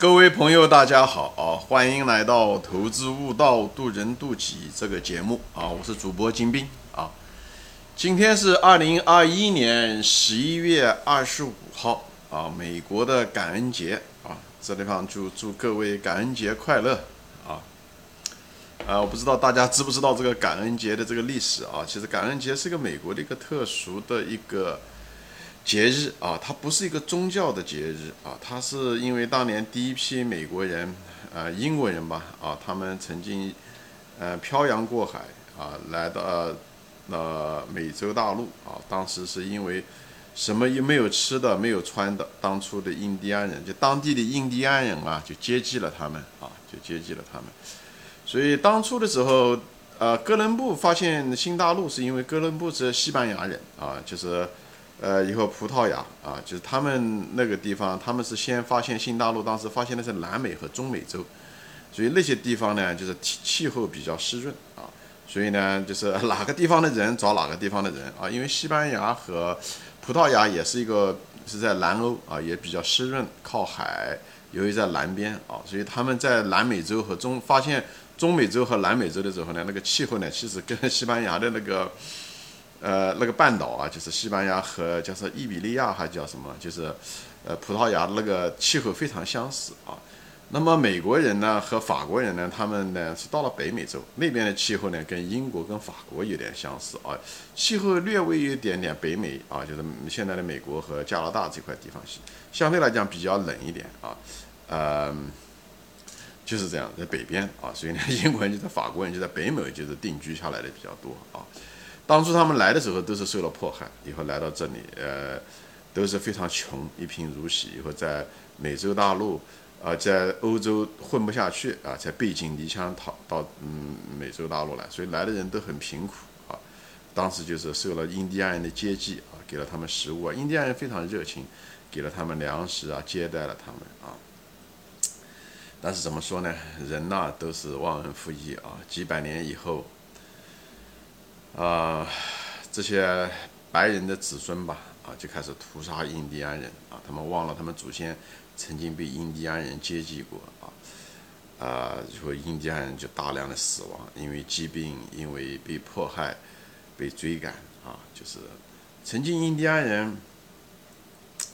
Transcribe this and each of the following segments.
各位朋友，大家好啊！欢迎来到《投资悟道，渡人渡己》这个节目啊！我是主播金兵啊。今天是二零二一年十一月二十五号啊，美国的感恩节啊！这地方祝祝各位感恩节快乐啊！啊，我不知道大家知不知道这个感恩节的这个历史啊？其实感恩节是个美国的一个特殊的一个。节日啊，它不是一个宗教的节日啊，它是因为当年第一批美国人，呃，英国人吧，啊，他们曾经，呃，漂洋过海啊，来到呃美洲大陆啊，当时是因为什么也没有吃的，没有穿的，当初的印第安人就当地的印第安人啊，就接济了他们啊，就接济了他们，所以当初的时候，呃，哥伦布发现新大陆是因为哥伦布是西班牙人啊，就是。呃，以后葡萄牙啊，就是他们那个地方，他们是先发现新大陆，当时发现的是南美和中美洲，所以那些地方呢，就是气气候比较湿润啊，所以呢，就是哪个地方的人找哪个地方的人啊，因为西班牙和葡萄牙也是一个是在南欧啊，也比较湿润，靠海，由于在南边啊，所以他们在南美洲和中发现中美洲和南美洲的时候呢，那个气候呢，其实跟西班牙的那个。呃，那个半岛啊，就是西班牙和叫做伊比利亚，还叫什么？就是，呃，葡萄牙那个气候非常相似啊。那么美国人呢和法国人呢，他们呢是到了北美洲那边的气候呢，跟英国跟法国有点相似啊，气候略微有一点点北美啊，就是现在的美国和加拿大这块地方是相对来讲比较冷一点啊，呃，就是这样，在北边啊，所以呢，英国人就在法国人就在北美就是定居下来的比较多啊。当初他们来的时候都是受了迫害，以后来到这里，呃，都是非常穷，一贫如洗。以后在美洲大陆，啊，在欧洲混不下去啊，才背井离乡逃到嗯美洲大陆来。所以来的人都很贫苦啊。当时就是受了印第安人的接济啊，给了他们食物啊。印第安人非常热情，给了他们粮食啊，接待了他们啊。但是怎么说呢？人呐都是忘恩负义啊。几百年以后。啊，这些白人的子孙吧，啊，就开始屠杀印第安人啊，他们忘了他们祖先曾经被印第安人接济过啊，啊，然后印第安人就大量的死亡，因为疾病，因为被迫害，被追赶啊，就是曾经印第安人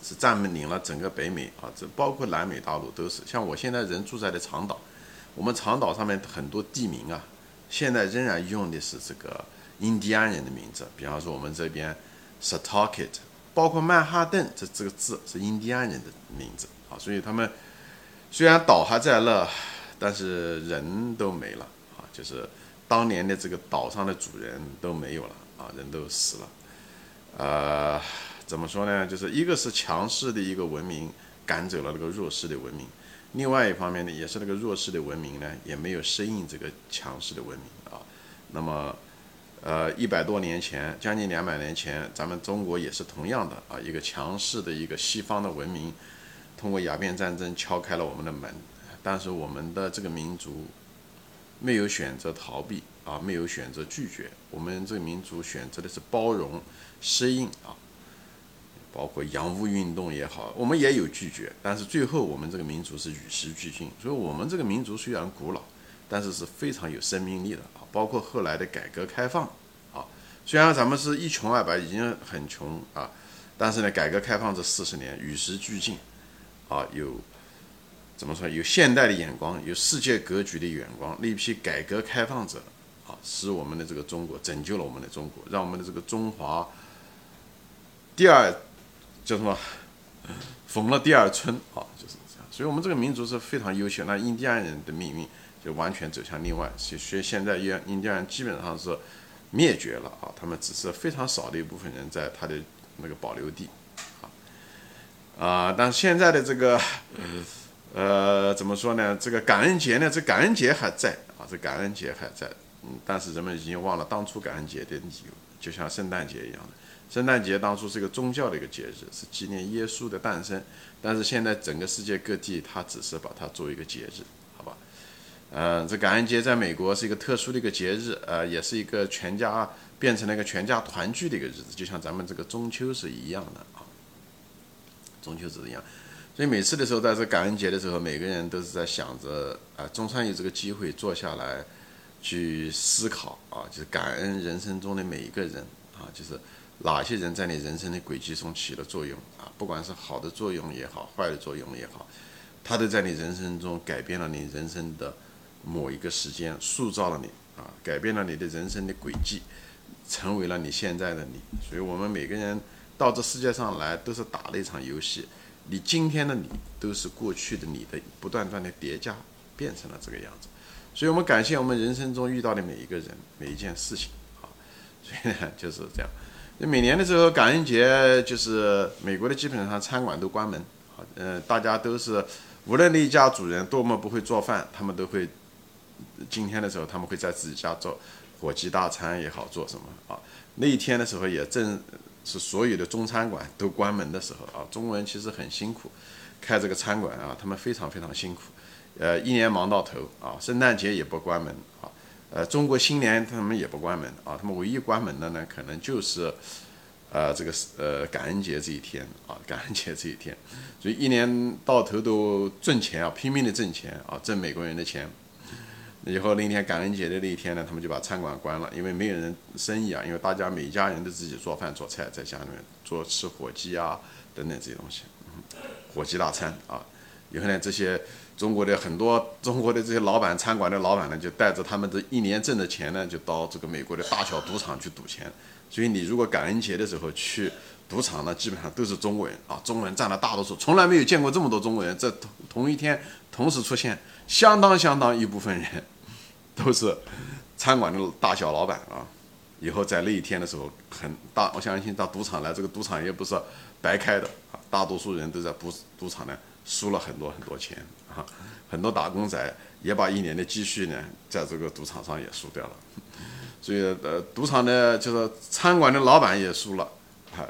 是占领了整个北美啊，这包括南美大陆都是，像我现在人住在的长岛，我们长岛上面很多地名啊，现在仍然用的是这个。印第安人的名字，比方说我们这边 s t a k e t 包括曼哈顿这这个字是印第安人的名字啊，所以他们虽然岛还在那，但是人都没了啊，就是当年的这个岛上的主人都没有了啊，人都死了。呃，怎么说呢？就是一个是强势的一个文明赶走了那个弱势的文明，另外一方面呢，也是那个弱势的文明呢，也没有适应这个强势的文明啊，那么。呃，一百多年前，将近两百年前，咱们中国也是同样的啊，一个强势的一个西方的文明，通过鸦片战争敲开了我们的门，但是我们的这个民族没有选择逃避啊，没有选择拒绝，我们这个民族选择的是包容、适应啊，包括洋务运动也好，我们也有拒绝，但是最后我们这个民族是与时俱进，所以我们这个民族虽然古老。但是是非常有生命力的啊，包括后来的改革开放啊，虽然咱们是一穷二白，已经很穷啊，但是呢，改革开放这四十年与时俱进啊，有怎么说？有现代的眼光，有世界格局的眼光，那一批改革开放者啊，使我们的这个中国拯救了我们的中国，让我们的这个中华第二叫什么逢了第二春啊，就是这样。所以我们这个民族是非常优秀。那印第安人的命运。就完全走向另外，所以现在印印第安人基本上是灭绝了啊，他们只是非常少的一部分人在他的那个保留地，啊啊，但现在的这个呃怎么说呢？这个感恩节呢，这感恩节还在啊，这感恩节还在，嗯，但是人们已经忘了当初感恩节的理由，就像圣诞节一样的，圣诞节当初是一个宗教的一个节日，是纪念耶稣的诞生，但是现在整个世界各地，它只是把它作为一个节日。嗯，这感恩节在美国是一个特殊的一个节日，呃，也是一个全家变成了一个全家团聚的一个日子，就像咱们这个中秋是一样的啊。中秋是一样，所以每次的时候，在这感恩节的时候，每个人都是在想着啊，中山有这个机会坐下来去思考啊，就是感恩人生中的每一个人啊，就是哪些人在你人生的轨迹中起了作用啊，不管是好的作用也好，坏的作用也好，他都在你人生中改变了你人生的某一个时间，塑造了你啊，改变了你的人生的轨迹，成为了你现在的你。所以我们每个人到这世界上来，都是打了一场游戏。你今天的你都是过去的你的不断断的叠加，变成了这个样子，所以我们感谢我们人生中遇到的每一个人每一件事情啊，所以呢就是这样。那每年的时候感恩节就是美国的基本上餐馆都关门啊，嗯，大家都是无论那一家主人多么不会做饭，他们都会今天的时候他们会在自己家做火鸡大餐也好做什么啊，那一天的时候也正。是所有的中餐馆都关门的时候啊，中国人其实很辛苦，开这个餐馆啊，他们非常非常辛苦，呃，一年忙到头啊，圣诞节也不关门啊，呃，中国新年他们也不关门啊，他们唯一关门的呢，可能就是，呃，这个是呃感恩节这一天啊，感恩节这一天，所以一年到头都挣钱啊，拼命的挣钱啊，挣美国人的钱。以后那天感恩节的那一天呢，他们就把餐馆关了，因为没有人生意啊，因为大家每家人都自己做饭做菜，在家里面做吃火鸡啊等等这些东西，火鸡大餐啊。以后呢，这些中国的很多中国的这些老板餐馆的老板呢，就带着他们这一年挣的钱呢，就到这个美国的大小赌场去赌钱。所以你如果感恩节的时候去赌场呢，基本上都是中国人啊，中国人占了大多数，从来没有见过这么多中国人在同同一天同时出现，相当相当一部分人。都是餐馆的大小老板啊，以后在那一天的时候，很大，我相信到赌场来，这个赌场也不是白开的啊，大多数人都在赌赌场呢，输了很多很多钱啊，很多打工仔也把一年的积蓄呢，在这个赌场上也输掉了，所以呃，赌场的就是餐馆的老板也输了，啊，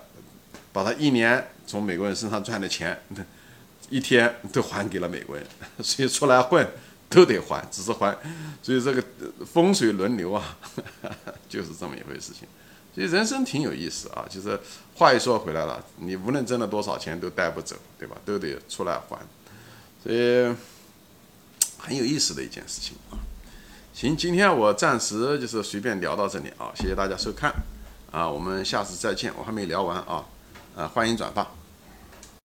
把他一年从美国人身上赚的钱，一天都还给了美国人，所以出来混。都得还，只是还，所以这个风水轮流啊，就是这么一回事情。所以人生挺有意思啊，就是话一说回来了，你无论挣了多少钱都带不走，对吧？都得出来还，所以很有意思的一件事情啊。行，今天我暂时就是随便聊到这里啊，谢谢大家收看啊，我们下次再见。我还没聊完啊，啊，欢迎转发。